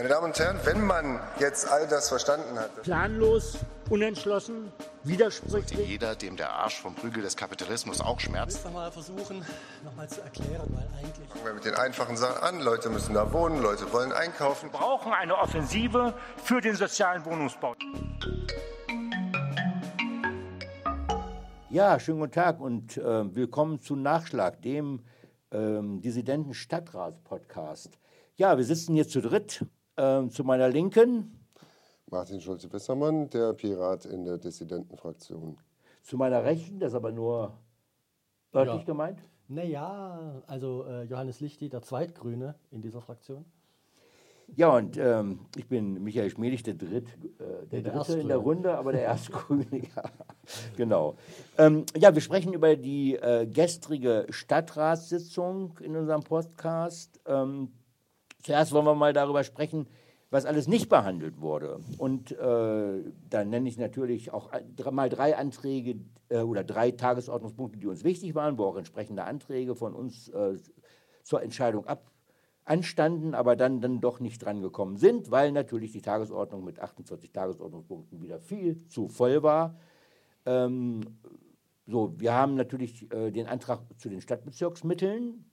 Meine Damen und Herren, wenn man jetzt all das verstanden hat. Planlos, unentschlossen, widersprüchlich. Sollte jeder, dem der Arsch vom Prügel des Kapitalismus auch schmerzt. Ich mal versuchen, nochmal zu erklären, weil eigentlich. Fangen wir mit den einfachen Sachen an. Leute müssen da wohnen, Leute wollen einkaufen. Wir brauchen eine Offensive für den sozialen Wohnungsbau. Ja, schönen guten Tag und äh, willkommen zu Nachschlag, dem ähm, Dissidenten Stadtrats-Podcast. Ja, wir sitzen hier zu dritt. Ähm, zu meiner Linken. Martin Schulze-Wissermann, der Pirat in der Dissidentenfraktion. Zu meiner Rechten, das ist aber nur örtlich ja. gemeint. Naja, also äh, Johannes Lichti, der Zweitgrüne in dieser Fraktion. Ja, und ähm, ich bin Michael Schmedig, der, Dritt, äh, der, der Dritte in der Runde, aber der Erstgrüne. ja, genau. Ähm, ja, wir sprechen über die äh, gestrige Stadtratssitzung in unserem Podcast. Ähm, Zuerst wollen wir mal darüber sprechen, was alles nicht behandelt wurde. Und äh, dann nenne ich natürlich auch mal drei Anträge äh, oder drei Tagesordnungspunkte, die uns wichtig waren, wo auch entsprechende Anträge von uns äh, zur Entscheidung ab anstanden, aber dann, dann doch nicht drangekommen sind, weil natürlich die Tagesordnung mit 48 Tagesordnungspunkten wieder viel zu voll war. Ähm, so, wir haben natürlich äh, den Antrag zu den Stadtbezirksmitteln,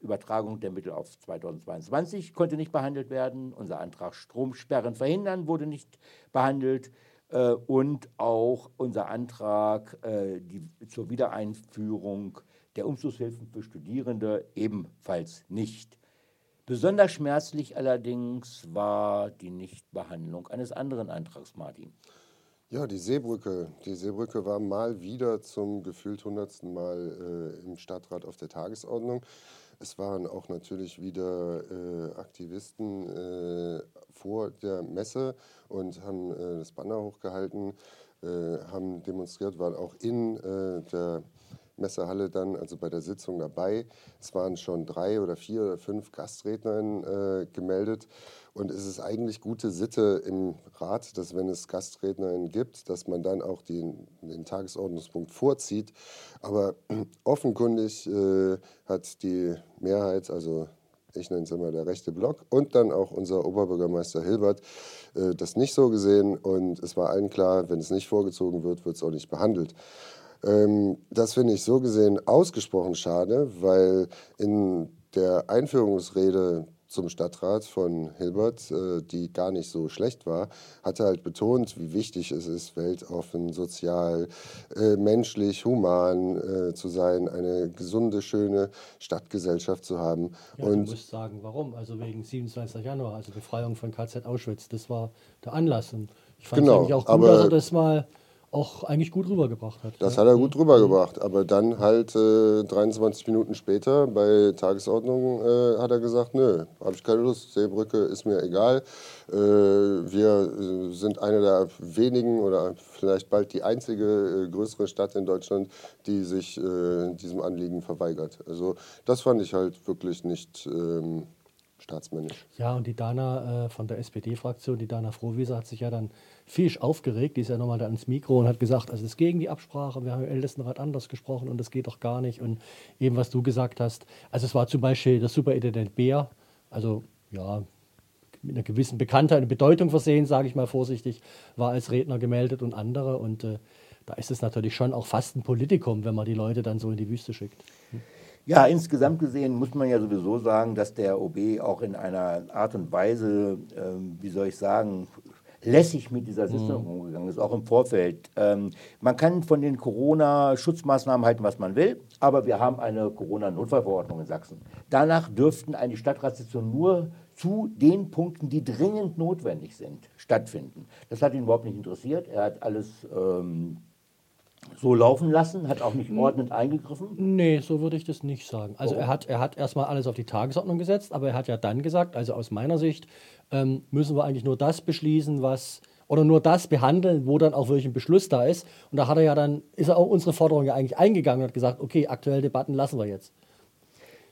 Übertragung der Mittel auf 2022 konnte nicht behandelt werden. Unser Antrag Stromsperren verhindern wurde nicht behandelt. Äh, und auch unser Antrag äh, die, zur Wiedereinführung der Umzugshilfen für Studierende ebenfalls nicht. Besonders schmerzlich allerdings war die Nichtbehandlung eines anderen Antrags, Martin. Ja, die Seebrücke. Die Seebrücke war mal wieder zum gefühlt hundertsten Mal äh, im Stadtrat auf der Tagesordnung. Es waren auch natürlich wieder äh, Aktivisten äh, vor der Messe und haben äh, das Banner hochgehalten, äh, haben demonstriert, waren auch in äh, der Messehalle dann, also bei der Sitzung dabei. Es waren schon drei oder vier oder fünf Gastrednerinnen äh, gemeldet. Und es ist eigentlich gute Sitte im Rat, dass wenn es Gastrednerinnen gibt, dass man dann auch den, den Tagesordnungspunkt vorzieht. Aber offenkundig äh, hat die Mehrheit, also ich nenne es immer der rechte Block, und dann auch unser Oberbürgermeister Hilbert äh, das nicht so gesehen. Und es war allen klar, wenn es nicht vorgezogen wird, wird es auch nicht behandelt. Ähm, das finde ich so gesehen ausgesprochen schade, weil in der Einführungsrede zum Stadtrat von Hilbert, äh, die gar nicht so schlecht war, hat er halt betont, wie wichtig es ist, weltoffen, sozial, äh, menschlich, human äh, zu sein, eine gesunde, schöne Stadtgesellschaft zu haben. Ja, Und du musst sagen, warum? Also wegen 27. Januar, also Befreiung von KZ Auschwitz, das war der Anlass. Und ich fand es genau, eigentlich auch gut, dass er das mal auch eigentlich gut rübergebracht hat. Das ja. hat er gut rübergebracht, aber dann halt äh, 23 Minuten später bei Tagesordnung äh, hat er gesagt, nö, habe ich keine Lust, Seebrücke ist mir egal. Äh, wir äh, sind eine der wenigen oder vielleicht bald die einzige äh, größere Stadt in Deutschland, die sich äh, diesem Anliegen verweigert. Also das fand ich halt wirklich nicht... Ähm, staatsmännisch. Ja, und die Dana von der SPD-Fraktion, die Dana Frohwieser, hat sich ja dann Fisch aufgeregt, die ist ja nochmal da ans Mikro und hat gesagt, also es ist gegen die Absprache, wir haben im Ältestenrat anders gesprochen und das geht doch gar nicht. Und eben, was du gesagt hast, also es war zum Beispiel der Superintendent Bär, also ja, mit einer gewissen Bekanntheit und Bedeutung versehen, sage ich mal vorsichtig, war als Redner gemeldet und andere. Und äh, da ist es natürlich schon auch fast ein Politikum, wenn man die Leute dann so in die Wüste schickt. Hm. Ja, insgesamt gesehen muss man ja sowieso sagen, dass der OB auch in einer Art und Weise, äh, wie soll ich sagen, lässig mit dieser Sitzung mhm. umgegangen ist, auch im Vorfeld. Ähm, man kann von den Corona-Schutzmaßnahmen halten, was man will, aber wir haben eine Corona-Notfallverordnung in Sachsen. Danach dürften eine Stadtratssitzung nur zu den Punkten, die dringend notwendig sind, stattfinden. Das hat ihn überhaupt nicht interessiert. Er hat alles ähm, so laufen lassen, hat auch nicht ordnend eingegriffen? Nee, so würde ich das nicht sagen. Also er hat, er hat erstmal alles auf die Tagesordnung gesetzt, aber er hat ja dann gesagt, also aus meiner Sicht ähm, müssen wir eigentlich nur das beschließen, was oder nur das behandeln, wo dann auch wirklich ein Beschluss da ist. Und da hat er ja dann, ist er auch unsere Forderung ja eigentlich eingegangen und hat gesagt, okay, aktuelle Debatten lassen wir jetzt.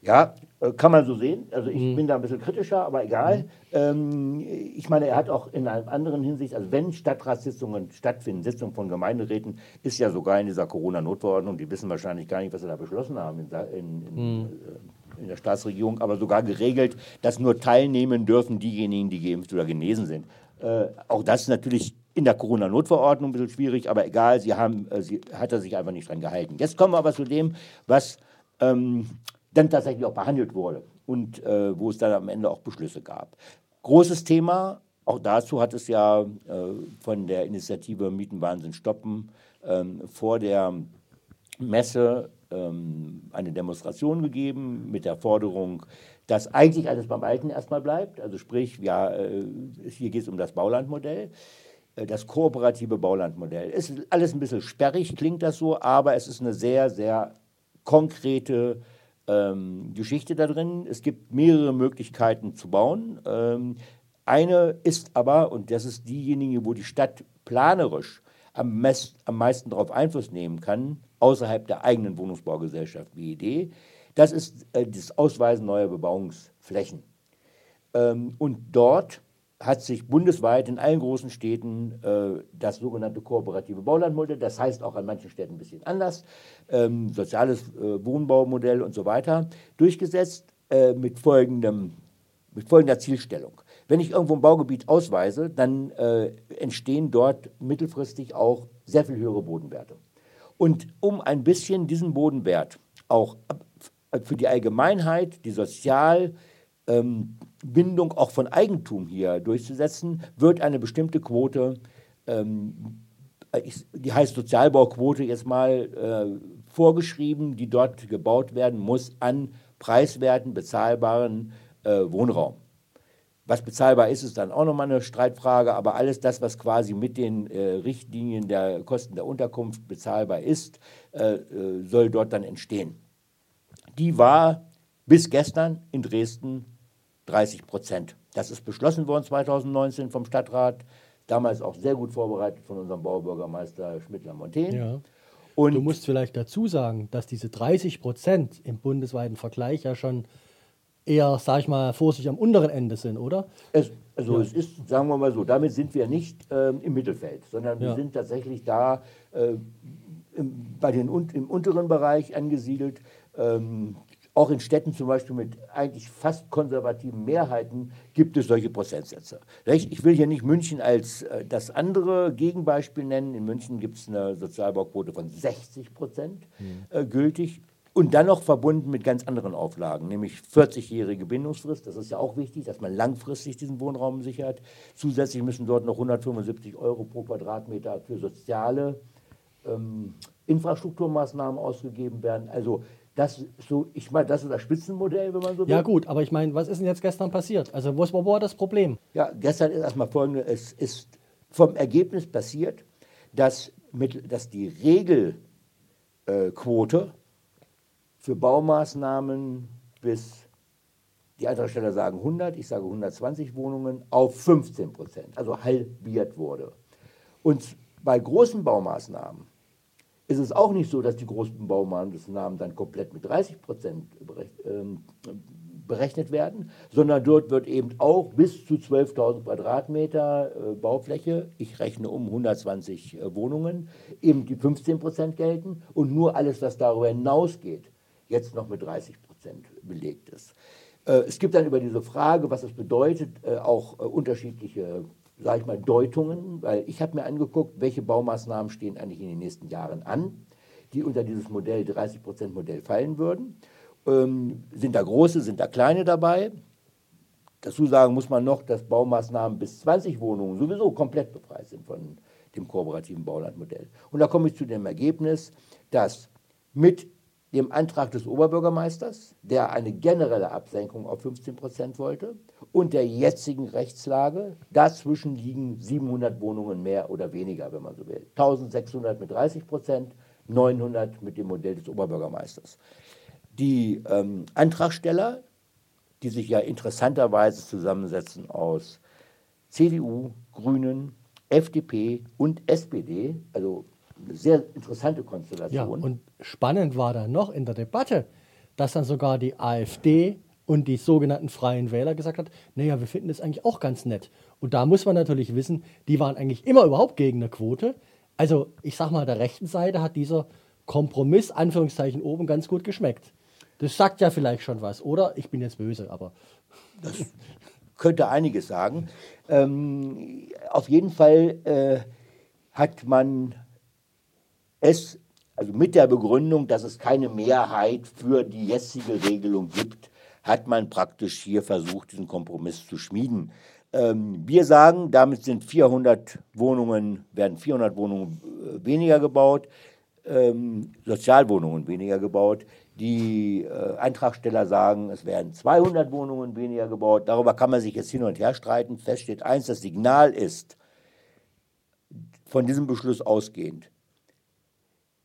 Ja, äh, kann man so sehen. Also ich mhm. bin da ein bisschen kritischer, aber egal. Mhm. Ähm, ich meine, er hat auch in einer anderen Hinsicht, also wenn Stadtratssitzungen stattfinden, Sitzungen von Gemeinderäten, ist ja sogar in dieser Corona-Notverordnung, die wissen wahrscheinlich gar nicht, was sie da beschlossen haben in, in, in, mhm. Äh, in der Staatsregierung, aber sogar geregelt, dass nur teilnehmen dürfen diejenigen, die geimpft oder genesen sind. Äh, auch das ist natürlich in der Corona-Notverordnung ein bisschen schwierig, aber egal, sie haben, äh, sie, hat er sich einfach nicht dran gehalten. Jetzt kommen wir aber zu dem, was ähm, dann tatsächlich auch behandelt wurde und äh, wo es dann am Ende auch Beschlüsse gab. Großes Thema, auch dazu hat es ja äh, von der Initiative Mietenwahnsinn stoppen ähm, vor der Messe ähm, eine Demonstration gegeben mit der Forderung, dass eigentlich alles beim Alten erstmal bleibt. Also sprich, ja, äh, hier geht es um das Baulandmodell äh, das kooperative Baulandmodell. Ist alles ein bisschen sperrig, klingt das so, aber es ist eine sehr, sehr konkrete ähm, Geschichte da drin. Es gibt mehrere Möglichkeiten zu bauen. Ähm, eine ist aber, und das ist diejenige, wo die Stadt planerisch am, am meisten darauf Einfluss nehmen kann, außerhalb der eigenen Wohnungsbaugesellschaft BED, das ist äh, das Ausweisen neuer Bebauungsflächen. Ähm, und dort hat sich bundesweit in allen großen Städten äh, das sogenannte kooperative Baulandmodell, das heißt auch an manchen Städten ein bisschen anders, ähm, soziales äh, Wohnbaumodell und so weiter, durchgesetzt äh, mit, folgendem, mit folgender Zielstellung. Wenn ich irgendwo ein Baugebiet ausweise, dann äh, entstehen dort mittelfristig auch sehr viel höhere Bodenwerte. Und um ein bisschen diesen Bodenwert auch für die Allgemeinheit, die sozial ähm, Bindung auch von Eigentum hier durchzusetzen, wird eine bestimmte Quote, ähm, die heißt Sozialbauquote jetzt mal äh, vorgeschrieben, die dort gebaut werden muss an preiswerten, bezahlbaren äh, Wohnraum. Was bezahlbar ist, ist dann auch nochmal eine Streitfrage, aber alles das, was quasi mit den äh, Richtlinien der Kosten der Unterkunft bezahlbar ist, äh, äh soll dort dann entstehen. Die war bis gestern in Dresden 30 Prozent. Das ist beschlossen worden 2019 vom Stadtrat, damals auch sehr gut vorbereitet von unserem Baubürgermeister Schmidt-Lamontaine. Ja. Und du musst vielleicht dazu sagen, dass diese 30 Prozent im bundesweiten Vergleich ja schon eher, sag ich mal, vorsichtig am unteren Ende sind, oder? Es, also ja. es ist, sagen wir mal so, damit sind wir nicht ähm, im Mittelfeld, sondern ja. wir sind tatsächlich da äh, im, bei den, im unteren Bereich angesiedelt. Ähm, auch in Städten zum Beispiel mit eigentlich fast konservativen Mehrheiten gibt es solche Prozentsätze. Ich will hier nicht München als äh, das andere Gegenbeispiel nennen. In München gibt es eine Sozialbauquote von 60 Prozent mhm. gültig. Und dann noch verbunden mit ganz anderen Auflagen, nämlich 40-jährige Bindungsfrist. Das ist ja auch wichtig, dass man langfristig diesen Wohnraum sichert. Zusätzlich müssen dort noch 175 Euro pro Quadratmeter für soziale ähm, Infrastrukturmaßnahmen ausgegeben werden. Also das, so, ich meine, das ist das Spitzenmodell, wenn man so will. Ja gut, aber ich meine, was ist denn jetzt gestern passiert? Also wo, war das Problem? Ja, gestern ist erstmal folgendes, es ist vom Ergebnis passiert, dass, mit, dass die Regelquote für Baumaßnahmen bis, die Antragsteller sagen 100, ich sage 120 Wohnungen, auf 15 Prozent, also halbiert wurde. Und bei großen Baumaßnahmen ist es auch nicht so, dass die großen Baumaßnahmen dann komplett mit 30 Prozent ähm, berechnet werden, sondern dort wird eben auch bis zu 12.000 Quadratmeter äh, Baufläche, ich rechne um 120 äh, Wohnungen, eben die 15 Prozent gelten und nur alles, was darüber hinausgeht, jetzt noch mit 30 Prozent belegt ist. Äh, es gibt dann über diese Frage, was es bedeutet, auch unterschiedliche sage ich mal, Deutungen, weil ich habe mir angeguckt, welche Baumaßnahmen stehen eigentlich in den nächsten Jahren an, die unter dieses Modell 30% Modell fallen würden. Ähm, sind da große, sind da kleine dabei? Dazu sagen muss man noch, dass Baumaßnahmen bis 20 Wohnungen sowieso komplett befreit sind von dem kooperativen Baulandmodell. Und da komme ich zu dem Ergebnis, dass mit dem Antrag des Oberbürgermeisters, der eine generelle Absenkung auf 15 Prozent wollte, und der jetzigen Rechtslage. Dazwischen liegen 700 Wohnungen mehr oder weniger, wenn man so will. 1600 mit 30 Prozent, 900 mit dem Modell des Oberbürgermeisters. Die ähm, Antragsteller, die sich ja interessanterweise zusammensetzen aus CDU, Grünen, FDP und SPD, also sehr interessante Konstellation. Ja, und spannend war da noch in der Debatte, dass dann sogar die AfD und die sogenannten Freien Wähler gesagt hat, naja, wir finden das eigentlich auch ganz nett. Und da muss man natürlich wissen, die waren eigentlich immer überhaupt gegen eine Quote. Also ich sag mal, der rechten Seite hat dieser Kompromiss, Anführungszeichen oben, ganz gut geschmeckt. Das sagt ja vielleicht schon was, oder? Ich bin jetzt böse, aber. Das könnte einiges sagen. Ähm, auf jeden Fall äh, hat man es, also mit der Begründung, dass es keine Mehrheit für die jetzige Regelung gibt, hat man praktisch hier versucht, diesen Kompromiss zu schmieden. Ähm, wir sagen, damit sind 400 Wohnungen, werden 400 Wohnungen äh, weniger gebaut, ähm, Sozialwohnungen weniger gebaut. Die äh, Eintragsteller sagen, es werden 200 Wohnungen weniger gebaut. Darüber kann man sich jetzt hin und her streiten. Fest steht eins, das Signal ist, von diesem Beschluss ausgehend,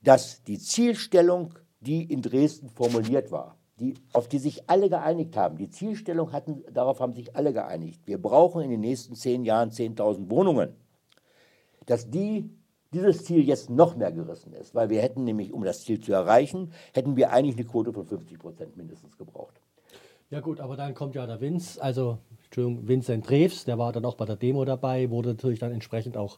dass die Zielstellung, die in Dresden formuliert war, die, auf die sich alle geeinigt haben, die Zielstellung hatten, darauf haben sich alle geeinigt. Wir brauchen in den nächsten zehn Jahren 10.000 Wohnungen. Dass die dieses Ziel jetzt noch mehr gerissen ist, weil wir hätten nämlich, um das Ziel zu erreichen, hätten wir eigentlich eine Quote von 50 Prozent mindestens gebraucht. Ja gut, aber dann kommt ja der Vince, also Entschuldigung, Vincent Drews, der war dann auch bei der Demo dabei, wurde natürlich dann entsprechend auch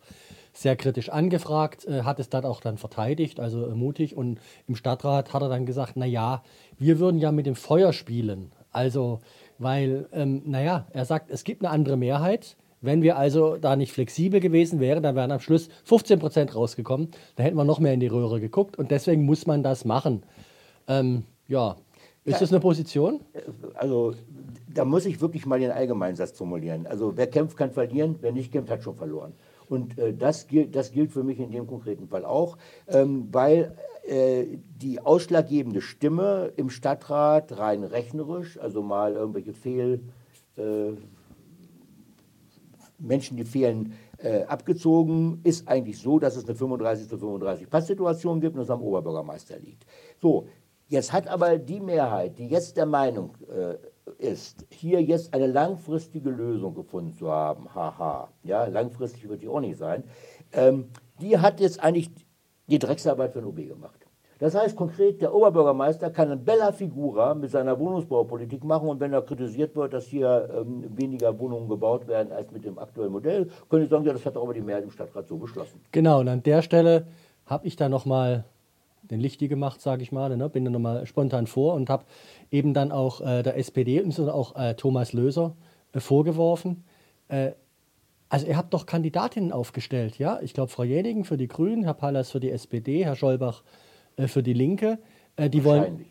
sehr kritisch angefragt, äh, hat es dann auch dann verteidigt, also äh, mutig. Und im Stadtrat hat er dann gesagt, naja, wir würden ja mit dem Feuer spielen. Also, weil, ähm, naja, er sagt, es gibt eine andere Mehrheit. Wenn wir also da nicht flexibel gewesen wären, dann wären am Schluss 15 Prozent rausgekommen. Da hätten wir noch mehr in die Röhre geguckt und deswegen muss man das machen. Ähm, ja, ist das eine Position? Also, da muss ich wirklich mal den Allgemeinsatz formulieren. Also, wer kämpft, kann verlieren, wer nicht kämpft, hat schon verloren. Und äh, das, gilt, das gilt für mich in dem konkreten Fall auch, ähm, weil äh, die ausschlaggebende Stimme im Stadtrat rein rechnerisch, also mal irgendwelche Fehl... Äh, Menschen, die fehlen, äh, abgezogen, ist eigentlich so, dass es eine 35 zu 35 Passsituation gibt und es am Oberbürgermeister liegt. So, jetzt hat aber die Mehrheit, die jetzt der Meinung äh, ist, hier jetzt eine langfristige Lösung gefunden zu haben, haha, ja, langfristig wird die auch nicht sein, ähm, die hat jetzt eigentlich die Drecksarbeit für den OB gemacht. Das heißt konkret, der Oberbürgermeister kann eine Bella Figura mit seiner Wohnungsbaupolitik machen und wenn er kritisiert wird, dass hier ähm, weniger Wohnungen gebaut werden als mit dem aktuellen Modell, können Sie sagen, ja, das hat aber die Mehrheit im Stadtrat so beschlossen. Genau, und an der Stelle habe ich da nochmal den Lichti gemacht, sage ich mal, ne? bin dann nochmal spontan vor und habe eben dann auch äh, der SPD und auch äh, Thomas Löser äh, vorgeworfen, äh, also ihr habt doch Kandidatinnen aufgestellt, ja? Ich glaube, Frau Jenigen für die Grünen, Herr Pallas für die SPD, Herr Scholbach äh, für die Linke. Äh, die wollen.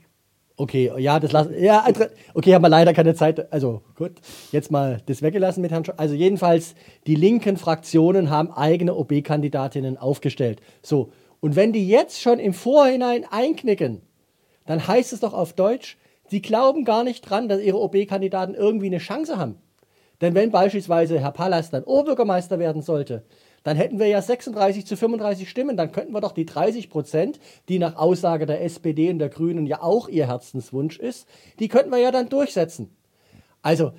Okay, ja, das lassen. Ja, okay, haben wir leider keine Zeit. Also gut, jetzt mal das weggelassen mit Herrn. Sch also jedenfalls die linken Fraktionen haben eigene OB-Kandidatinnen aufgestellt. So und wenn die jetzt schon im Vorhinein einknicken, dann heißt es doch auf Deutsch, sie glauben gar nicht dran, dass ihre OB-Kandidaten irgendwie eine Chance haben. Denn wenn beispielsweise Herr Pallas dann Oberbürgermeister werden sollte, dann hätten wir ja 36 zu 35 Stimmen. Dann könnten wir doch die 30 Prozent, die nach Aussage der SPD und der Grünen ja auch ihr Herzenswunsch ist, die könnten wir ja dann durchsetzen. Also,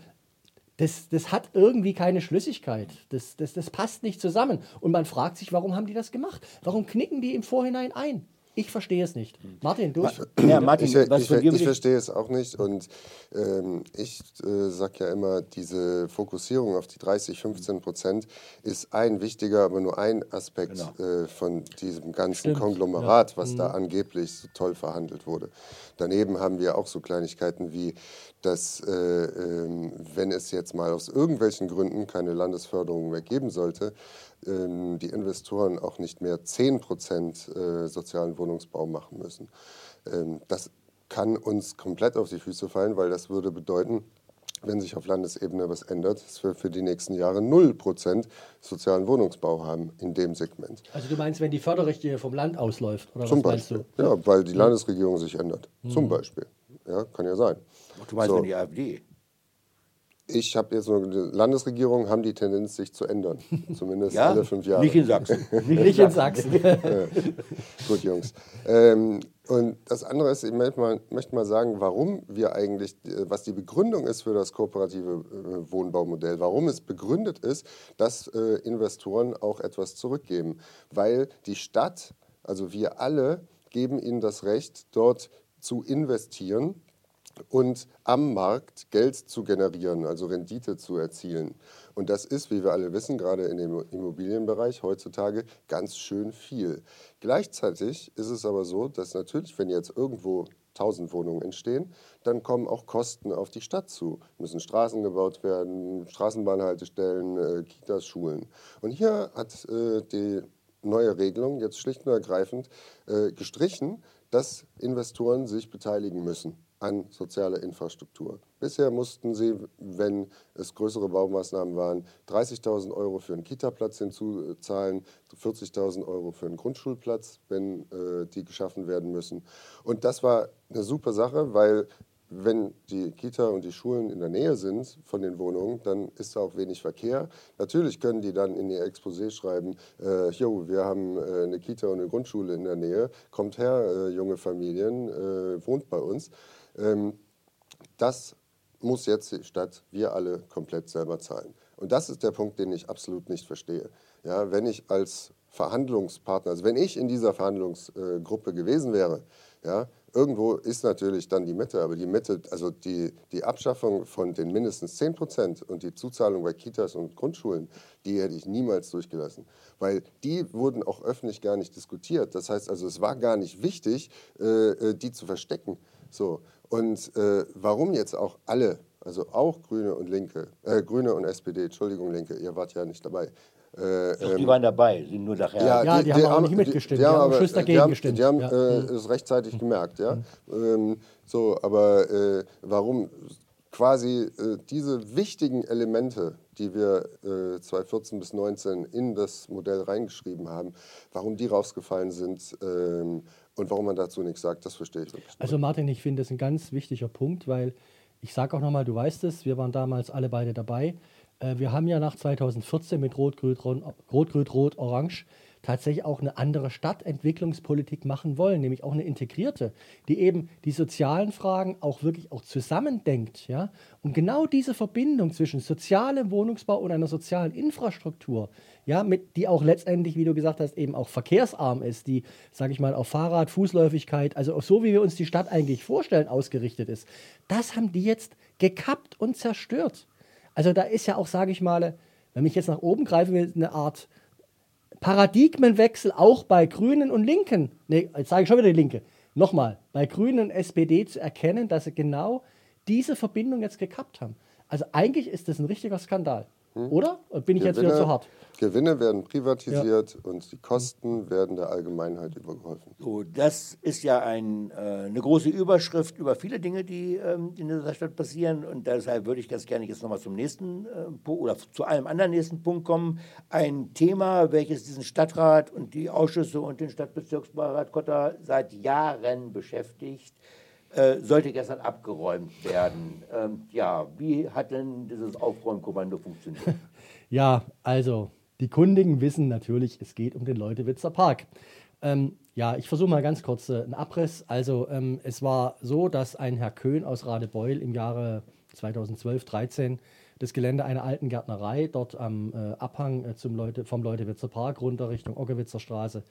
das, das hat irgendwie keine Schlüssigkeit. Das, das, das passt nicht zusammen. Und man fragt sich, warum haben die das gemacht? Warum knicken die im Vorhinein ein? Ich verstehe es nicht. Martin, du? Ja, Martin, ich, was ich, ich, ich verstehe es auch nicht. Und ähm, ich äh, sage ja immer, diese Fokussierung auf die 30, 15 Prozent ist ein wichtiger, aber nur ein Aspekt genau. äh, von diesem ganzen Stimmt. Konglomerat, was mhm. da angeblich so toll verhandelt wurde. Daneben haben wir auch so Kleinigkeiten wie, dass äh, ähm, wenn es jetzt mal aus irgendwelchen Gründen keine Landesförderung mehr geben sollte, die Investoren auch nicht mehr 10 Prozent äh, sozialen Wohnungsbau machen müssen. Ähm, das kann uns komplett auf die Füße fallen, weil das würde bedeuten, wenn sich auf Landesebene was ändert, dass wir für die nächsten Jahre 0% sozialen Wohnungsbau haben in dem Segment. Also du meinst, wenn die Förderrichtlinie vom Land ausläuft? Oder Zum was Beispiel. du? Ja, weil die Landesregierung sich ändert. Mhm. Zum Beispiel. Ja, kann ja sein. Du meinst, so. wenn die AfD ich habe jetzt nur Landesregierung haben die Tendenz, sich zu ändern. Zumindest ja? alle fünf Jahre. Nicht in Sachsen. Nicht in Sachsen. ja. Gut, Jungs. Ähm, und das andere ist, ich möchte mal, möchte mal, sagen, warum wir eigentlich, was die Begründung ist für das kooperative äh, Wohnbaumodell, warum es begründet ist, dass äh, Investoren auch etwas zurückgeben. Weil die Stadt, also wir alle, geben ihnen das Recht, dort zu investieren und am Markt Geld zu generieren, also Rendite zu erzielen. Und das ist, wie wir alle wissen, gerade in dem Immobilienbereich heutzutage ganz schön viel. Gleichzeitig ist es aber so, dass natürlich, wenn jetzt irgendwo 1000 Wohnungen entstehen, dann kommen auch Kosten auf die Stadt zu. Müssen Straßen gebaut werden, Straßenbahnhaltestellen, äh, Kitas, Schulen. Und hier hat äh, die neue Regelung jetzt schlicht und ergreifend äh, gestrichen, dass Investoren sich beteiligen müssen an sozialer Infrastruktur. Bisher mussten sie, wenn es größere Baumaßnahmen waren, 30.000 Euro für einen Kita-Platz hinzuzahlen, 40.000 Euro für einen Grundschulplatz, wenn äh, die geschaffen werden müssen. Und das war eine super Sache, weil wenn die Kita und die Schulen in der Nähe sind von den Wohnungen, dann ist da auch wenig Verkehr. Natürlich können die dann in ihr Exposé schreiben, äh, jo, wir haben äh, eine Kita und eine Grundschule in der Nähe, kommt her, äh, junge Familien, äh, wohnt bei uns. Ähm, das muss jetzt die Stadt, wir alle komplett selber zahlen. Und das ist der Punkt, den ich absolut nicht verstehe. Ja, wenn ich als Verhandlungspartner, also wenn ich in dieser Verhandlungsgruppe gewesen wäre, ja, irgendwo ist natürlich dann die Mitte, aber die Mitte, also die, die Abschaffung von den mindestens 10 Prozent und die Zuzahlung bei Kitas und Grundschulen, die hätte ich niemals durchgelassen, weil die wurden auch öffentlich gar nicht diskutiert. Das heißt also, es war gar nicht wichtig, äh, äh die zu verstecken. So. Und äh, warum jetzt auch alle, also auch Grüne und Linke, äh, Grüne und SPD, Entschuldigung, Linke, ihr wart ja nicht dabei. Äh, Doch, die ähm, waren dabei, sind nur nachher. Ja, ja die, die, haben auch nicht mitgestimmt, die, die, haben Schluss dagegen die haben, gestimmt. Die haben ja. äh, es rechtzeitig mhm. gemerkt, ja. Mhm. Ähm, so, aber äh, warum quasi äh, diese wichtigen Elemente, die wir 2014 bis 2019 in das Modell reingeschrieben haben, warum die rausgefallen sind, ähm, und warum man dazu nichts sagt, das verstehe ich wirklich. Also Martin, ich finde das ein ganz wichtiger Punkt, weil ich sage auch nochmal, du weißt es, wir waren damals alle beide dabei. Äh, wir haben ja nach 2014 mit Rot, Grün, Rot, Grün, Rot, Orange tatsächlich auch eine andere Stadtentwicklungspolitik machen wollen, nämlich auch eine integrierte, die eben die sozialen Fragen auch wirklich auch zusammendenkt. Ja? Und genau diese Verbindung zwischen sozialem Wohnungsbau und einer sozialen Infrastruktur, ja, mit, die auch letztendlich, wie du gesagt hast, eben auch verkehrsarm ist, die, sage ich mal, auf Fahrrad, Fußläufigkeit, also so, wie wir uns die Stadt eigentlich vorstellen, ausgerichtet ist, das haben die jetzt gekappt und zerstört. Also da ist ja auch, sage ich mal, wenn ich jetzt nach oben greife, eine Art Paradigmenwechsel auch bei Grünen und Linken, nee, jetzt sage ich schon wieder die Linke, nochmal, bei Grünen und SPD zu erkennen, dass sie genau diese Verbindung jetzt gekappt haben. Also eigentlich ist das ein richtiger Skandal. Hm? Oder? Bin ich Gewinne, jetzt wieder zu hart? Gewinne werden privatisiert ja. und die Kosten werden der Allgemeinheit übergeholfen. So, das ist ja ein, äh, eine große Überschrift über viele Dinge, die ähm, in dieser Stadt passieren. Und deshalb würde ich ganz gerne jetzt nochmal zum nächsten äh, oder zu einem anderen nächsten Punkt kommen. Ein Thema, welches diesen Stadtrat und die Ausschüsse und den Stadtbezirksbeirat Kotter seit Jahren beschäftigt äh, sollte gestern abgeräumt werden. Ähm, ja, wie hat denn dieses Aufräumkommando funktioniert? ja, also die Kundigen wissen natürlich, es geht um den Leutewitzer Park. Ähm, ja, ich versuche mal ganz kurz äh, einen Abriss. Also ähm, es war so, dass ein Herr Köhn aus Radebeul im Jahre 2012, 13 das Gelände einer alten Gärtnerei dort am äh, Abhang äh, zum Leute, vom Leutewitzer Park runter Richtung Ockewitzer Straße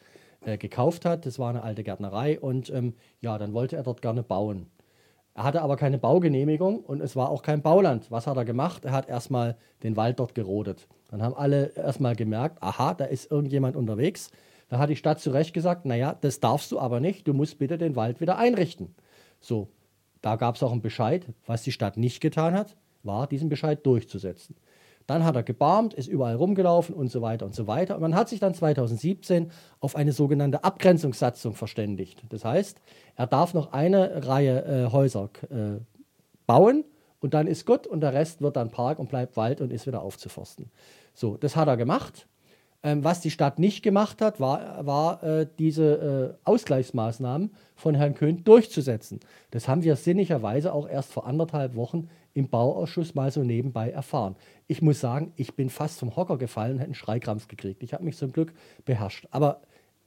äh, gekauft hat. Das war eine alte Gärtnerei und ähm, ja, dann wollte er dort gerne bauen. Er hatte aber keine Baugenehmigung und es war auch kein Bauland. Was hat er gemacht? Er hat erstmal den Wald dort gerodet. Dann haben alle erstmal gemerkt, aha, da ist irgendjemand unterwegs. Dann hat die Stadt zu Recht gesagt, naja, das darfst du aber nicht, du musst bitte den Wald wieder einrichten. So, da gab es auch einen Bescheid. Was die Stadt nicht getan hat, war, diesen Bescheid durchzusetzen. Dann hat er gebarmt, ist überall rumgelaufen und so weiter und so weiter. Und man hat sich dann 2017 auf eine sogenannte Abgrenzungssatzung verständigt. Das heißt, er darf noch eine Reihe äh, Häuser äh, bauen und dann ist gut und der Rest wird dann Park und bleibt Wald und ist wieder aufzuforsten. So, das hat er gemacht. Ähm, was die Stadt nicht gemacht hat, war, war äh, diese äh, Ausgleichsmaßnahmen von Herrn Köhn durchzusetzen. Das haben wir sinnigerweise auch erst vor anderthalb Wochen im Bauausschuss mal so nebenbei erfahren. Ich muss sagen, ich bin fast vom Hocker gefallen und hätte einen Schreikrampf gekriegt. Ich habe mich zum Glück beherrscht. Aber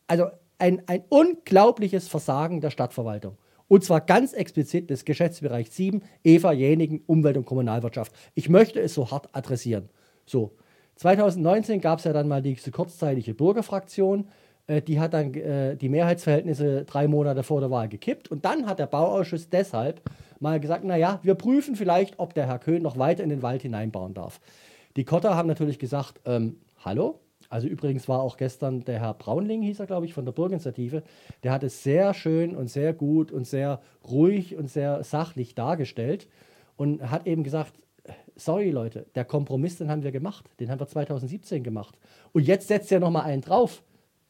also ein, ein unglaubliches Versagen der Stadtverwaltung. Und zwar ganz explizit des Geschäftsbereichs 7, Eva Jenigen, Umwelt und Kommunalwirtschaft. Ich möchte es so hart adressieren. So, 2019 gab es ja dann mal diese kurzzeitige Bürgerfraktion. Äh, die hat dann äh, die Mehrheitsverhältnisse drei Monate vor der Wahl gekippt. Und dann hat der Bauausschuss deshalb mal gesagt, naja, wir prüfen vielleicht, ob der Herr Köhn noch weiter in den Wald hineinbauen darf. Die Kotter haben natürlich gesagt, ähm, hallo, also übrigens war auch gestern der Herr Braunling, hieß er, glaube ich, von der Bürgerinitiative, der hat es sehr schön und sehr gut und sehr ruhig und sehr sachlich dargestellt und hat eben gesagt, sorry Leute, der Kompromiss, den haben wir gemacht, den haben wir 2017 gemacht. Und jetzt setzt er nochmal einen drauf.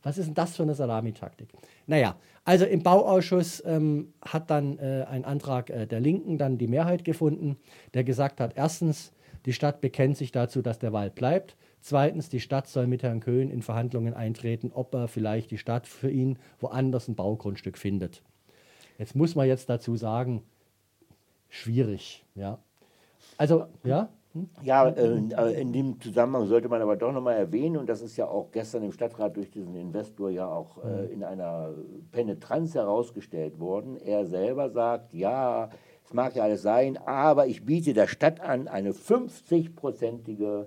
Was ist denn das für eine Salamitaktik? Naja, also im Bauausschuss ähm, hat dann äh, ein Antrag äh, der Linken dann die Mehrheit gefunden, der gesagt hat, erstens, die Stadt bekennt sich dazu, dass der Wald bleibt. Zweitens, die Stadt soll mit Herrn Köhn in Verhandlungen eintreten, ob er vielleicht die Stadt für ihn woanders ein Baugrundstück findet. Jetzt muss man jetzt dazu sagen, schwierig, ja. Also, ja? Hm? Ja, äh, in dem Zusammenhang sollte man aber doch nochmal erwähnen, und das ist ja auch gestern im Stadtrat durch diesen Investor ja auch äh, in einer Penetranz herausgestellt worden. Er selber sagt, ja, es mag ja alles sein, aber ich biete der Stadt an eine 50-prozentige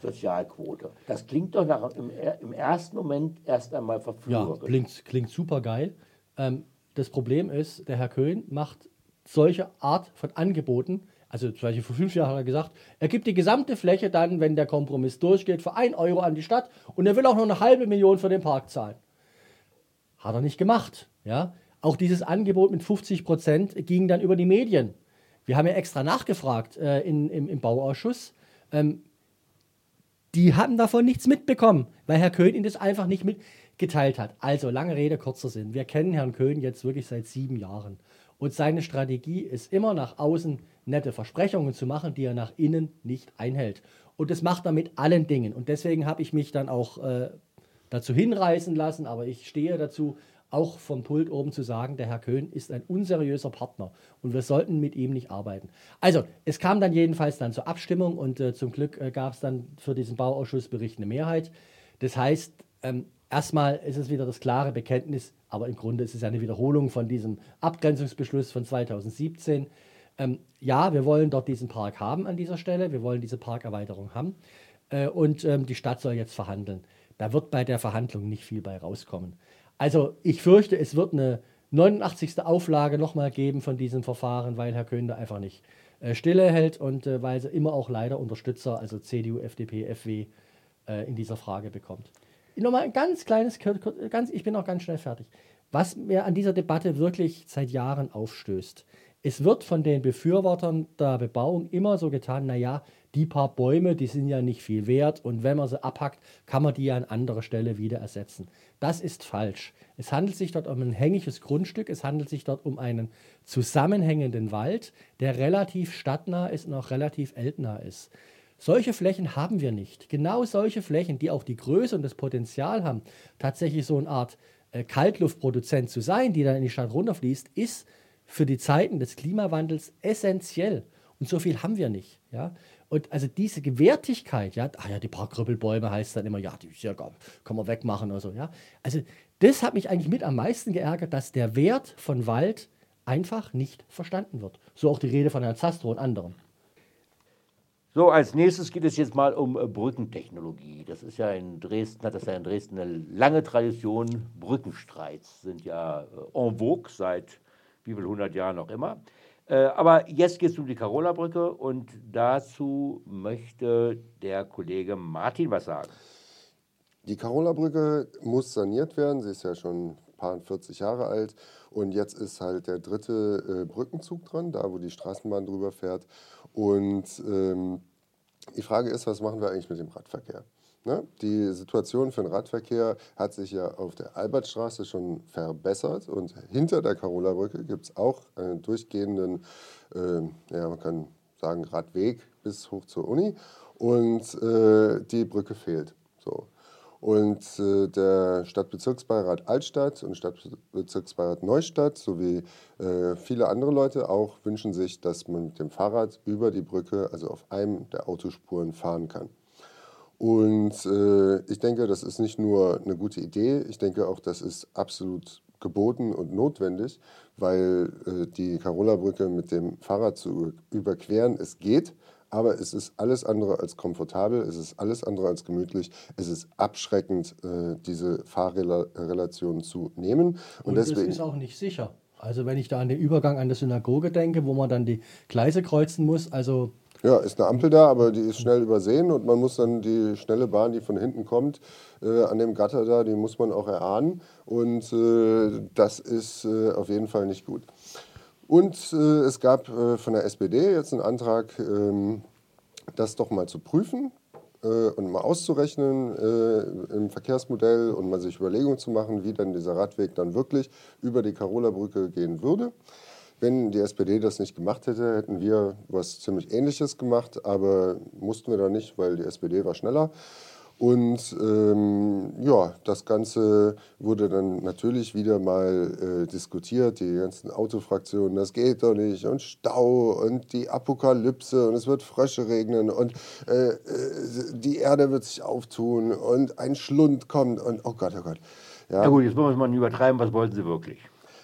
Sozialquote. Das klingt doch nach, im, im, ersten Moment erst einmal verführerisch. Ja, klingt, klingt super geil. Ähm, das Problem ist, der Herr Köhn macht solche Art von Angeboten, also zum Beispiel vor fünf Jahren hat er gesagt, er gibt die gesamte Fläche dann, wenn der Kompromiss durchgeht, für ein Euro an die Stadt und er will auch noch eine halbe Million für den Park zahlen. Hat er nicht gemacht. Ja? Auch dieses Angebot mit 50 Prozent ging dann über die Medien. Wir haben ja extra nachgefragt äh, in, im, im, Bauausschuss. Ähm, die haben davon nichts mitbekommen, weil Herr Köhn ihnen das einfach nicht mitgeteilt hat. Also, lange Rede, kurzer Sinn. Wir kennen Herrn Köhn jetzt wirklich seit sieben Jahren. Und seine Strategie ist immer nach außen nette Versprechungen zu machen, die er nach innen nicht einhält. Und das macht er mit allen Dingen. Und deswegen habe ich mich dann auch äh, dazu hinreißen lassen, aber ich stehe dazu, auch vom Pult oben zu sagen, der Herr Köhn ist ein unseriöser Partner und wir sollten mit ihm nicht arbeiten. Also, es kam dann jedenfalls dann zur Abstimmung und äh, zum Glück äh, gab es dann für diesen Bauausschussbericht eine Mehrheit. Das heißt, ähm, erstmal ist es wieder das klare Bekenntnis, aber im Grunde ist es eine Wiederholung von diesem Abgrenzungsbeschluss von 2017. Ähm, ja, wir wollen dort diesen Park haben an dieser Stelle, wir wollen diese Parkerweiterung haben äh, und ähm, die Stadt soll jetzt verhandeln. Da wird bei der Verhandlung nicht viel bei rauskommen. Also ich fürchte, es wird eine 89. Auflage nochmal geben von diesem Verfahren, weil Herr Köhn da einfach nicht äh, stille hält und äh, weil sie immer auch leider Unterstützer, also CDU, FDP, FW, äh, in dieser Frage bekommt. Nochmal ein ganz kleines, ganz, ich bin auch ganz schnell fertig. Was mir an dieser Debatte wirklich seit Jahren aufstößt, es wird von den Befürwortern der Bebauung immer so getan, naja, die paar Bäume, die sind ja nicht viel wert und wenn man sie abhackt, kann man die ja an anderer Stelle wieder ersetzen. Das ist falsch. Es handelt sich dort um ein hängiges Grundstück, es handelt sich dort um einen zusammenhängenden Wald, der relativ stadtnah ist und auch relativ eltnah ist. Solche Flächen haben wir nicht. Genau solche Flächen, die auch die Größe und das Potenzial haben, tatsächlich so eine Art äh, Kaltluftproduzent zu sein, die dann in die Stadt runterfließt, ist für die Zeiten des Klimawandels essentiell. Und so viel haben wir nicht. Ja? Und also diese Gewertigkeit, ja, ah ja, die paar Krüppelbäume heißt dann immer, ja, die ja, kann man wegmachen oder so, ja. Also das hat mich eigentlich mit am meisten geärgert, dass der Wert von Wald einfach nicht verstanden wird. So auch die Rede von Herrn Zastro und anderen. So, als nächstes geht es jetzt mal um äh, Brückentechnologie. Das ist ja in Dresden, hat das ja in Dresden eine lange Tradition. Brückenstreits sind ja äh, en vogue seit wie viel hundert Jahren noch immer. Äh, aber jetzt geht es um die Carola-Brücke und dazu möchte der Kollege Martin was sagen. Die Carola-Brücke muss saniert werden. Sie ist ja schon ein paar 40 Jahre alt. Und jetzt ist halt der dritte äh, Brückenzug dran, da wo die Straßenbahn drüber fährt. Und ähm, die Frage ist, was machen wir eigentlich mit dem Radverkehr? Ne? Die Situation für den Radverkehr hat sich ja auf der Albertstraße schon verbessert und hinter der Carola-Brücke gibt es auch einen durchgehenden, äh, ja, man kann sagen, Radweg bis hoch zur Uni und äh, die Brücke fehlt. So. Und äh, der Stadtbezirksbeirat Altstadt und Stadtbezirksbeirat Neustadt sowie äh, viele andere Leute auch wünschen sich, dass man mit dem Fahrrad über die Brücke, also auf einem der Autospuren, fahren kann. Und äh, ich denke, das ist nicht nur eine gute Idee, ich denke auch, das ist absolut geboten und notwendig, weil äh, die Carola-Brücke mit dem Fahrrad zu überqueren, es geht, aber es ist alles andere als komfortabel, es ist alles andere als gemütlich, es ist abschreckend, äh, diese Fahrrelation zu nehmen. Und, und deswegen ist auch nicht sicher. Also wenn ich da an den Übergang an der Synagoge denke, wo man dann die Gleise kreuzen muss, also ja, ist eine Ampel da, aber die ist schnell übersehen und man muss dann die schnelle Bahn, die von hinten kommt, äh, an dem Gatter da, die muss man auch erahnen und äh, das ist äh, auf jeden Fall nicht gut. Und äh, es gab äh, von der SPD jetzt einen Antrag, ähm, das doch mal zu prüfen äh, und mal auszurechnen im Verkehrsmodell und mal sich Überlegungen zu machen, wie dann dieser Radweg dann wirklich über die Karola-Brücke gehen würde. Wenn die SPD das nicht gemacht hätte, hätten wir was ziemlich Ähnliches gemacht, aber mussten wir da nicht, weil die SPD war schneller. Und ähm, ja, das Ganze wurde dann natürlich wieder mal äh, diskutiert, die ganzen Autofraktionen, das geht doch nicht und Stau und die Apokalypse und es wird Frösche regnen und äh, äh die Erde wird sich auftun und ein Schlund kommt und oh Gott, oh Gott. Ja, ja gut, jetzt wollen wir es mal übertreiben, was wollten Sie wirklich?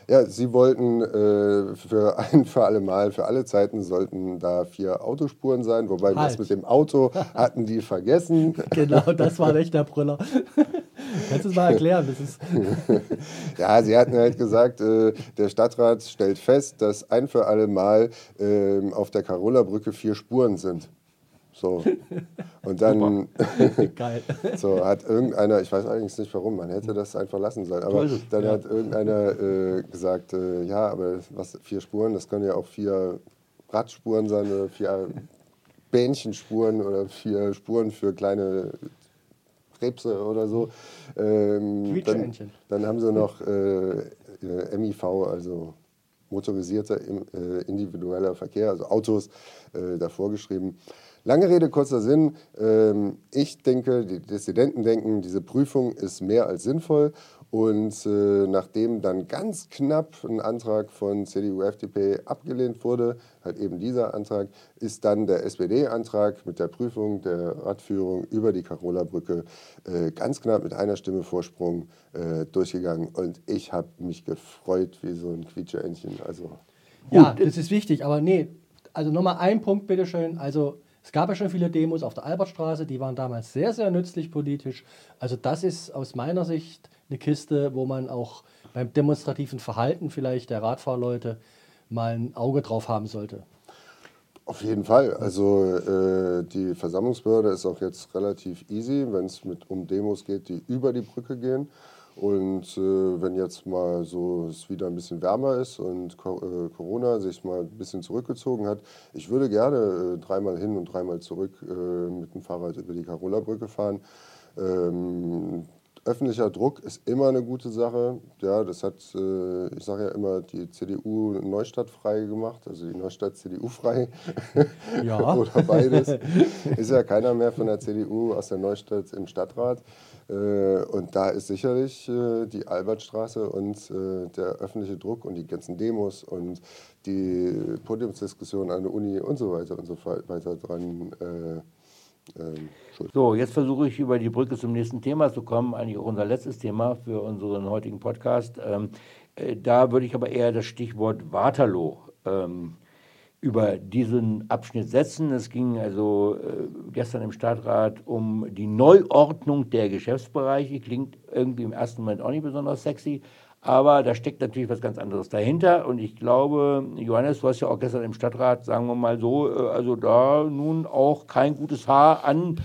Ja, sie wollten äh, für ein für alle Mal, für alle Zeiten sollten da vier Autospuren sein, wobei halt. das mit dem Auto hatten die vergessen. genau, das war echt der Brüller. Kannst du es mal erklären? Das ist ja, sie hatten halt gesagt, äh, der Stadtrat stellt fest, dass ein für alle Mal äh, auf der Karola-Brücke vier Spuren sind. So. Und dann Geil. so hat irgendeiner, ich weiß eigentlich nicht warum, man hätte das einfach lassen sollen, aber dann ja. hat irgendeiner äh, gesagt, äh, ja, aber was vier Spuren, das können ja auch vier Radspuren sein oder vier Bähnchenspuren oder vier Spuren für kleine Krebse oder so. Ähm, dann, dann, haben sie noch äh, MIV, also motorisierter äh, individueller Verkehr, also Autos, äh, davor geschrieben. Lange Rede, kurzer Sinn. Ähm, ich denke, die Dissidenten denken, diese Prüfung ist mehr als sinnvoll. Und äh, nachdem dann ganz knapp ein Antrag von CDU, FDP abgelehnt wurde, halt eben dieser Antrag, ist dann der SPD-Antrag mit der Prüfung der Radführung über die Karola-Brücke äh, ganz knapp mit einer Stimme Vorsprung äh, durchgegangen. Und ich habe mich gefreut wie so ein Quietscheentchen. Also, ja, das ist wichtig. Aber nee, also nochmal ein Punkt, bitteschön. Also es gab ja schon viele Demos auf der Albertstraße, die waren damals sehr, sehr nützlich politisch. Also das ist aus meiner Sicht eine Kiste, wo man auch beim demonstrativen Verhalten vielleicht der Radfahrleute mal ein Auge drauf haben sollte. Auf jeden Fall. Also äh, die Versammlungsbehörde ist auch jetzt relativ easy, wenn es um Demos geht, die über die Brücke gehen. Und äh, wenn jetzt mal so es wieder ein bisschen wärmer ist und äh, Corona sich mal ein bisschen zurückgezogen hat, ich würde gerne äh, dreimal hin und dreimal zurück äh, mit dem Fahrrad über die Carola-Brücke fahren. Ähm, öffentlicher Druck ist immer eine gute Sache. Ja, das hat, äh, ich sage ja immer, die CDU Neustadt frei gemacht, also die Neustadt CDU frei. Ja. Oder beides. Ist ja keiner mehr von der CDU aus der Neustadt im Stadtrat. Äh, und da ist sicherlich äh, die Albertstraße und äh, der öffentliche Druck und die ganzen Demos und die Podiumsdiskussion an der Uni und so weiter und so weiter dran. Ähm, so, jetzt versuche ich über die Brücke zum nächsten Thema zu kommen, eigentlich auch unser letztes Thema für unseren heutigen Podcast. Ähm, da würde ich aber eher das Stichwort Waterloo ähm, über diesen Abschnitt setzen. Es ging also äh, gestern im Stadtrat um die Neuordnung der Geschäftsbereiche. Klingt irgendwie im ersten Moment auch nicht besonders sexy, aber da steckt natürlich was ganz anderes dahinter. Und ich glaube, Johannes, du hast ja auch gestern im Stadtrat, sagen wir mal so, äh, also da nun auch kein gutes Haar an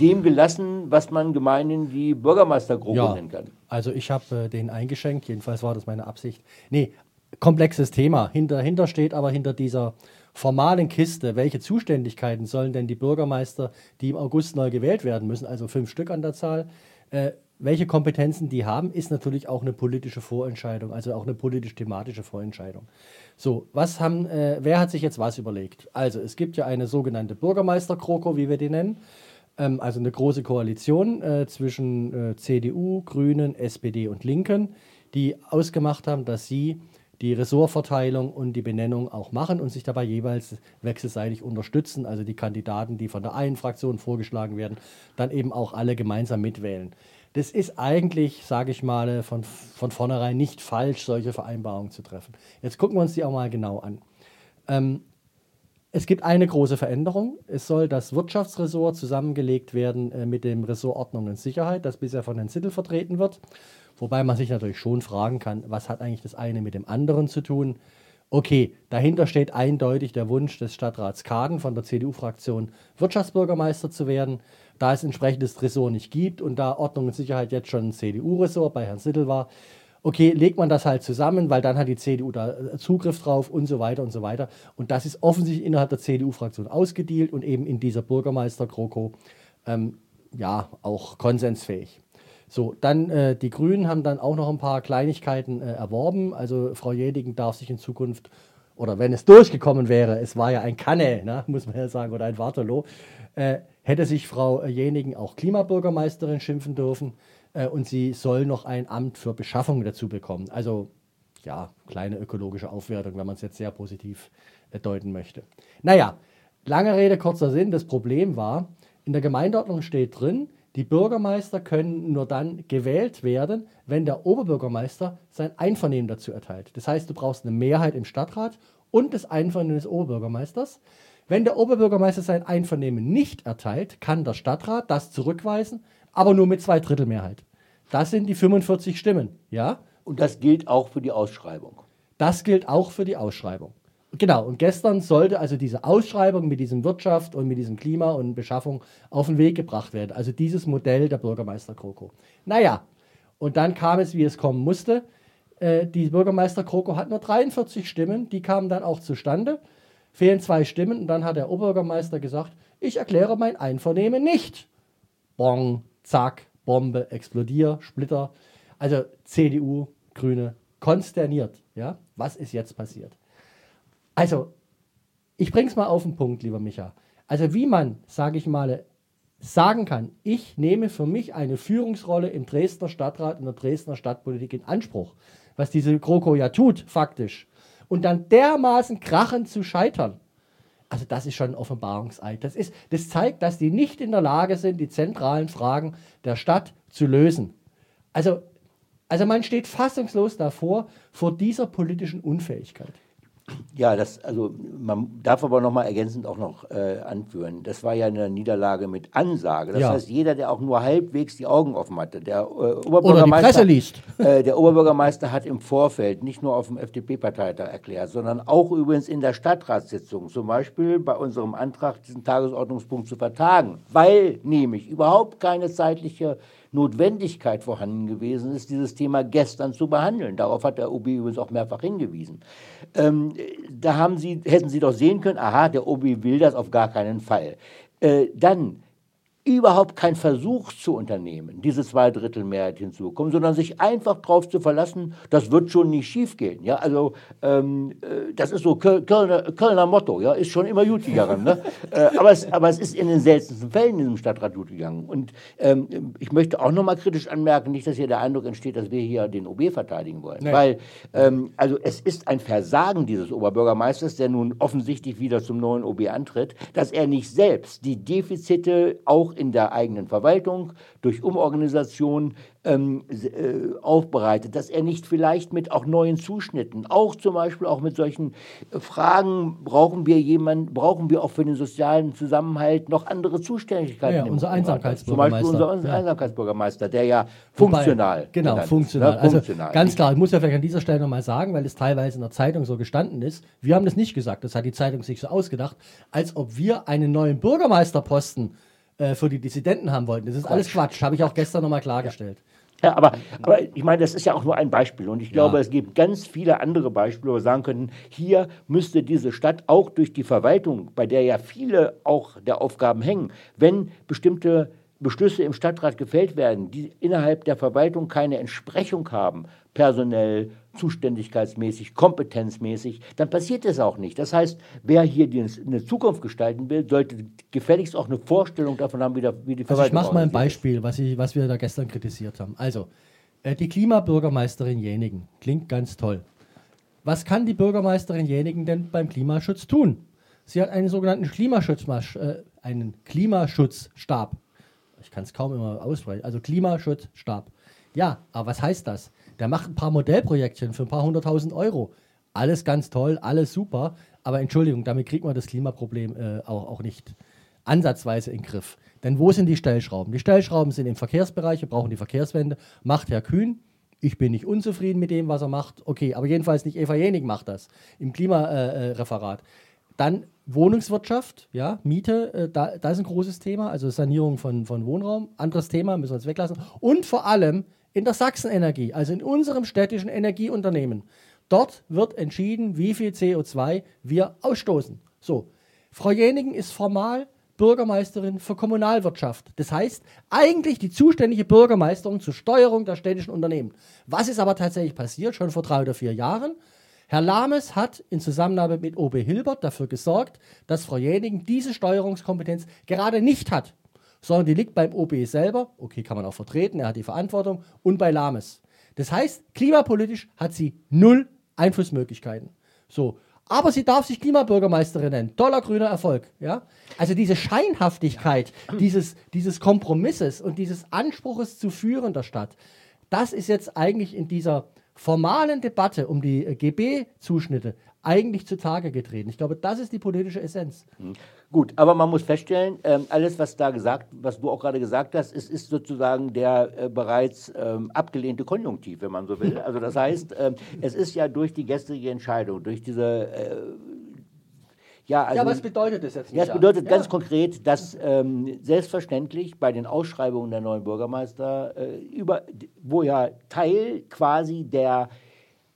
dem gelassen, was man gemeinhin die Bürgermeistergruppe ja, nennen kann. Also ich habe äh, den eingeschenkt, jedenfalls war das meine Absicht. Nee, komplexes Thema. Hinter, steht aber hinter dieser formalen Kiste, welche Zuständigkeiten sollen denn die Bürgermeister, die im August neu gewählt werden müssen, also fünf Stück an der Zahl, äh, welche Kompetenzen die haben, ist natürlich auch eine politische Vorentscheidung, also auch eine politisch-thematische Vorentscheidung. So, was haben, äh, wer hat sich jetzt was überlegt? Also, es gibt ja eine sogenannte Bürgermeister-Kroko, wie wir die nennen, ähm, also eine große Koalition äh, zwischen äh, CDU, Grünen, SPD und Linken, die ausgemacht haben, dass sie die Ressortverteilung und die Benennung auch machen und sich dabei jeweils wechselseitig unterstützen. Also die Kandidaten, die von der einen Fraktion vorgeschlagen werden, dann eben auch alle gemeinsam mitwählen. Das ist eigentlich, sage ich mal, von, von vornherein nicht falsch, solche Vereinbarungen zu treffen. Jetzt gucken wir uns die auch mal genau an. Ähm, es gibt eine große Veränderung. Es soll das Wirtschaftsressort zusammengelegt werden äh, mit dem Ressort Ordnung und Sicherheit, das bisher von Herrn Zittel vertreten wird. Wobei man sich natürlich schon fragen kann, was hat eigentlich das eine mit dem anderen zu tun? Okay, dahinter steht eindeutig der Wunsch des Stadtrats Kaden von der CDU-Fraktion, Wirtschaftsbürgermeister zu werden. Da es entsprechendes Ressort nicht gibt und da Ordnung und Sicherheit jetzt schon ein CDU-Ressort bei Herrn Sittel war, okay, legt man das halt zusammen, weil dann hat die CDU da äh, Zugriff drauf und so weiter und so weiter. Und das ist offensichtlich innerhalb der CDU-Fraktion ausgedealt und eben in dieser Bürgermeister-Kroko ähm, ja auch konsensfähig. So, dann äh, die Grünen haben dann auch noch ein paar Kleinigkeiten äh, erworben. Also Frau Jedigen darf sich in Zukunft, oder wenn es durchgekommen wäre, es war ja ein Kanne, ne, muss man ja sagen, oder ein Waterloo, äh, hätte sich Frau Jenigen auch Klimabürgermeisterin schimpfen dürfen äh, und sie soll noch ein Amt für Beschaffung dazu bekommen. Also ja, kleine ökologische Aufwertung, wenn man es jetzt sehr positiv äh, deuten möchte. Naja, lange Rede, kurzer Sinn, das Problem war, in der Gemeindeordnung steht drin, die Bürgermeister können nur dann gewählt werden, wenn der Oberbürgermeister sein Einvernehmen dazu erteilt. Das heißt, du brauchst eine Mehrheit im Stadtrat und das Einvernehmen des Oberbürgermeisters. Wenn der Oberbürgermeister sein Einvernehmen nicht erteilt, kann der Stadtrat das zurückweisen, aber nur mit zwei Drittel Mehrheit. Das sind die 45 Stimmen, ja? Und das gilt auch für die Ausschreibung. Das gilt auch für die Ausschreibung. Genau, und gestern sollte also diese Ausschreibung mit diesem Wirtschaft und mit diesem Klima und Beschaffung auf den Weg gebracht werden. Also dieses Modell der Bürgermeister Kroko. Naja, und dann kam es, wie es kommen musste. Äh, die Bürgermeister Kroko hat nur 43 Stimmen, die kamen dann auch zustande. Fehlen zwei Stimmen und dann hat der Oberbürgermeister gesagt, ich erkläre mein Einvernehmen nicht. Bong, zack, Bombe, explodier, Splitter. Also CDU, Grüne, konsterniert. Ja? Was ist jetzt passiert? Also, ich bringe es mal auf den Punkt, lieber Micha. Also, wie man, sage ich mal, sagen kann, ich nehme für mich eine Führungsrolle im Dresdner Stadtrat, in der Dresdner Stadtpolitik in Anspruch, was diese GroKo ja tut, faktisch, und dann dermaßen krachend zu scheitern, also das ist schon ein Offenbarungseid. Das, ist, das zeigt, dass die nicht in der Lage sind, die zentralen Fragen der Stadt zu lösen. Also, also man steht fassungslos davor, vor dieser politischen Unfähigkeit. Ja, das, also man darf aber noch mal ergänzend auch noch äh, anführen. Das war ja eine Niederlage mit Ansage. Das ja. heißt, jeder, der auch nur halbwegs die Augen offen hatte, der äh, Oberbürgermeister. Äh, der Oberbürgermeister hat im Vorfeld nicht nur auf dem FDP-Parteitag erklärt, sondern auch übrigens in der Stadtratssitzung, zum Beispiel bei unserem Antrag, diesen Tagesordnungspunkt zu vertagen, weil nämlich überhaupt keine zeitliche Notwendigkeit vorhanden gewesen ist, dieses Thema gestern zu behandeln. Darauf hat der OB übrigens auch mehrfach hingewiesen. Ähm, da haben Sie, hätten Sie doch sehen können, aha, der OB will das auf gar keinen Fall. Äh, dann überhaupt kein Versuch zu unternehmen, diese Zweidrittelmehrheit hinzukommen, sondern sich einfach darauf zu verlassen, das wird schon nicht schiefgehen. Ja, also ähm, äh, das ist so Kölner, Kölner Motto, ja, ist schon immer gut gegangen. Ne? äh, aber, es, aber es ist in den seltensten Fällen in diesem Stadtrat gut gegangen. Und ähm, ich möchte auch nochmal kritisch anmerken, nicht, dass hier der Eindruck entsteht, dass wir hier den OB verteidigen wollen. Nee. Weil ähm, also es ist ein Versagen dieses Oberbürgermeisters, der nun offensichtlich wieder zum neuen OB antritt, dass er nicht selbst die Defizite auch in der eigenen Verwaltung durch Umorganisation ähm, äh, aufbereitet, dass er nicht vielleicht mit auch neuen Zuschnitten, auch zum Beispiel auch mit solchen Fragen, brauchen wir jemanden, brauchen wir auch für den sozialen Zusammenhalt noch andere Zuständigkeiten? Ja, unser Einsamkeitsbürgermeister. Zum Beispiel unser, ja. Einsamkeitsbürgermeister, der ja funktional. Wobei, genau, funktional. Ist, ne? Also funktional. ganz klar, ich muss ja vielleicht an dieser Stelle nochmal sagen, weil es teilweise in der Zeitung so gestanden ist, wir haben das nicht gesagt, das hat die Zeitung sich so ausgedacht, als ob wir einen neuen Bürgermeisterposten äh, für die Dissidenten haben wollten. Das ist Quatsch. alles Quatsch, habe ich auch gestern nochmal klargestellt. Ja, aber, aber ich meine, das ist ja auch nur ein Beispiel. Und ich glaube, ja. es gibt ganz viele andere Beispiele, wo wir sagen können, hier müsste diese Stadt auch durch die Verwaltung, bei der ja viele auch der Aufgaben hängen, wenn bestimmte Beschlüsse im Stadtrat gefällt werden, die innerhalb der Verwaltung keine Entsprechung haben, personell, zuständigkeitsmäßig, kompetenzmäßig, dann passiert es auch nicht. Das heißt, wer hier eine Zukunft gestalten will, sollte gefälligst auch eine Vorstellung davon haben, wie, der, wie die Verwaltung also Ich mache mal ein Beispiel, was, ich, was wir da gestern kritisiert haben. Also, äh, die Klimabürgermeisterin Jenigen klingt ganz toll. Was kann die Bürgermeisterin Jenigen denn beim Klimaschutz tun? Sie hat einen sogenannten Klimaschutzmarsch, äh, einen Klimaschutzstab. Ich kann es kaum immer aussprechen. Also Klimaschutzstab. Ja, aber was heißt das? Der macht ein paar Modellprojektchen für ein paar hunderttausend Euro. alles ganz toll, alles super, aber Entschuldigung, damit kriegt man das Klimaproblem äh, auch, auch nicht ansatzweise in den Griff. Denn wo sind die Stellschrauben? Die Stellschrauben sind im Verkehrsbereich, wir brauchen die Verkehrswende, macht Herr Kühn. Ich bin nicht unzufrieden mit dem, was er macht. Okay, aber jedenfalls nicht Eva Jenig macht das im Klimareferat. Dann Wohnungswirtschaft, ja, Miete, äh, da, da ist ein großes Thema, also Sanierung von, von Wohnraum. Anderes Thema, müssen wir uns weglassen. Und vor allem in der Sachsenenergie, also in unserem städtischen Energieunternehmen. Dort wird entschieden, wie viel CO2 wir ausstoßen. So, Frau Jenigen ist formal Bürgermeisterin für Kommunalwirtschaft. Das heißt, eigentlich die zuständige Bürgermeisterin zur Steuerung der städtischen Unternehmen. Was ist aber tatsächlich passiert, schon vor drei oder vier Jahren? Herr Lames hat in Zusammenarbeit mit OB Hilbert dafür gesorgt, dass Frau Jenigen diese Steuerungskompetenz gerade nicht hat, sondern die liegt beim OB selber, okay, kann man auch vertreten, er hat die Verantwortung, und bei Lames. Das heißt, klimapolitisch hat sie null Einflussmöglichkeiten. So, aber sie darf sich Klimabürgermeisterin nennen. Toller grüner Erfolg. Ja? Also diese Scheinhaftigkeit dieses, dieses Kompromisses und dieses Anspruches zu führen der Stadt, das ist jetzt eigentlich in dieser formalen Debatte um die äh, GB-Zuschnitte eigentlich zutage getreten. Ich glaube, das ist die politische Essenz. Mhm. Gut, aber man muss feststellen, ähm, alles, was da gesagt, was du auch gerade gesagt hast, es ist sozusagen der äh, bereits ähm, abgelehnte Konjunktiv, wenn man so will. Also das heißt, ähm, es ist ja durch die gestrige Entscheidung, durch diese äh, ja, also, ja, was bedeutet das jetzt? Ja, es bedeutet ja. ganz konkret, dass ähm, selbstverständlich bei den Ausschreibungen der neuen Bürgermeister, äh, über, wo ja Teil quasi der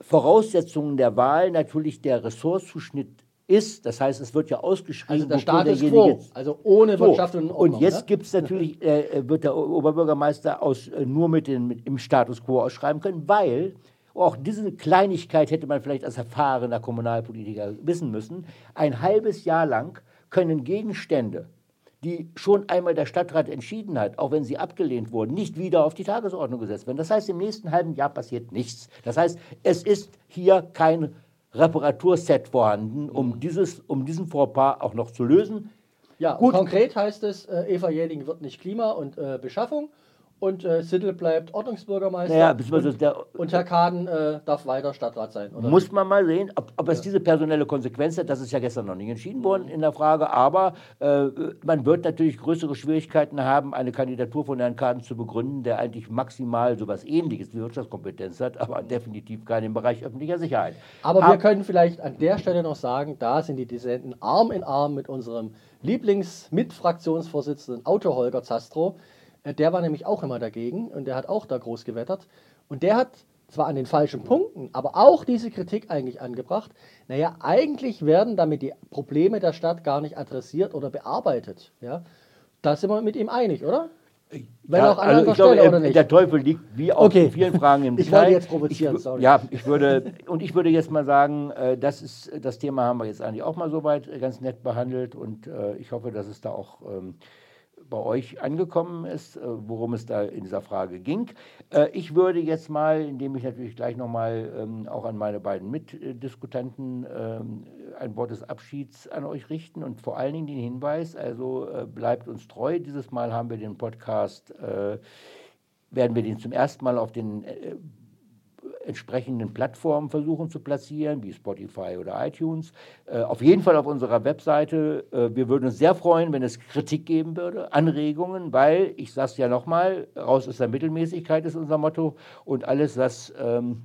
Voraussetzungen der Wahl natürlich der Ressortzuschnitt ist. Das heißt, es wird ja ausgeschrieben. Also der Status quo, also ohne Wirtschaft und Ordnung. Und jetzt ne? gibt es natürlich, äh, wird der Oberbürgermeister aus, äh, nur mit, den, mit im Status quo ausschreiben können, weil auch diese Kleinigkeit hätte man vielleicht als erfahrener Kommunalpolitiker wissen müssen. Ein halbes Jahr lang können Gegenstände, die schon einmal der Stadtrat entschieden hat, auch wenn sie abgelehnt wurden, nicht wieder auf die Tagesordnung gesetzt werden. Das heißt, im nächsten halben Jahr passiert nichts. Das heißt, es ist hier kein Reparaturset vorhanden, um, dieses, um diesen Vorpaar auch noch zu lösen. Ja, konkret heißt es, äh, Eva Jäding wird nicht Klima und äh, Beschaffung, und äh, Siddel bleibt Ordnungsbürgermeister. Ja, und, der, und, Herr Kaden äh, darf weiter Stadtrat sein. Oder? Muss man mal sehen, ob, ob es ja. diese personelle Konsequenz hat. Das ist ja gestern noch nicht entschieden worden in der Frage. Aber äh, man wird natürlich größere Schwierigkeiten haben, eine Kandidatur von Herrn Kaden zu begründen, der eigentlich maximal so etwas Ähnliches wie Wirtschaftskompetenz hat, aber definitiv keinen im Bereich öffentlicher Sicherheit. Aber, aber wir können vielleicht an der Stelle noch sagen, da sind die Dissenten Arm in Arm mit unserem Lieblingsmitfraktionsvorsitzenden Auto Holger Zastro. Äh, der war nämlich auch immer dagegen und der hat auch da groß gewettert. Und der hat zwar an den falschen Punkten, aber auch diese Kritik eigentlich angebracht. Naja, eigentlich werden damit die Probleme der Stadt gar nicht adressiert oder bearbeitet. Ja? Da sind wir mit ihm einig, oder? Wenn ja, auch an also anderer Stelle, glaube, oder nicht? Der Teufel liegt wie auch okay. in vielen Fragen im. Ich wollte jetzt provozieren, ich, sorry. Ja, ich würde, und ich würde jetzt mal sagen, äh, das, ist, das Thema haben wir jetzt eigentlich auch mal soweit ganz nett behandelt und äh, ich hoffe, dass es da auch ähm, bei euch angekommen ist, äh, worum es da in dieser Frage ging. Äh, ich würde jetzt mal, indem ich natürlich gleich nochmal ähm, auch an meine beiden Mitdiskutanten ähm, ein Wort des Abschieds an euch richten und vor allen Dingen den Hinweis, also äh, bleibt uns treu. Dieses Mal haben wir den Podcast, werden wir den zum ersten Mal auf den entsprechenden Plattformen versuchen zu platzieren, wie Spotify oder iTunes. Äh, auf jeden Fall auf unserer Webseite. Äh, wir würden uns sehr freuen, wenn es Kritik geben würde, Anregungen, weil, ich sage es ja nochmal, raus aus der Mittelmäßigkeit ist unser Motto und alles, was ähm,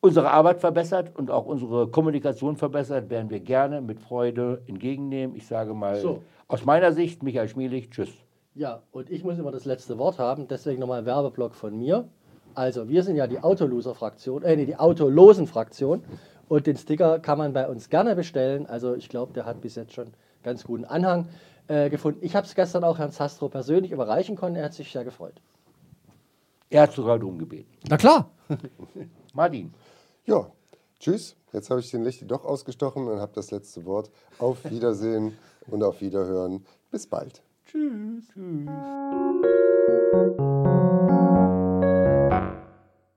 unsere Arbeit verbessert und auch unsere Kommunikation verbessert, werden wir gerne mit Freude entgegennehmen. Ich sage mal, so. aus meiner Sicht, Michael Schmielig, tschüss. Ja, und ich muss immer das letzte Wort haben, deswegen nochmal ein Werbeblock von mir. Also, wir sind ja die Autoloser-Fraktion, äh, nee, die Autolosen-Fraktion. Und den Sticker kann man bei uns gerne bestellen. Also, ich glaube, der hat bis jetzt schon ganz guten Anhang äh, gefunden. Ich habe es gestern auch Herrn Sastro persönlich überreichen können. Er hat sich sehr gefreut. Er hat sogar darum gebeten. Na klar. Martin. Ja, tschüss. Jetzt habe ich den Licht doch ausgestochen und habe das letzte Wort. Auf Wiedersehen und auf Wiederhören. Bis bald. Tschüss. Tschüss.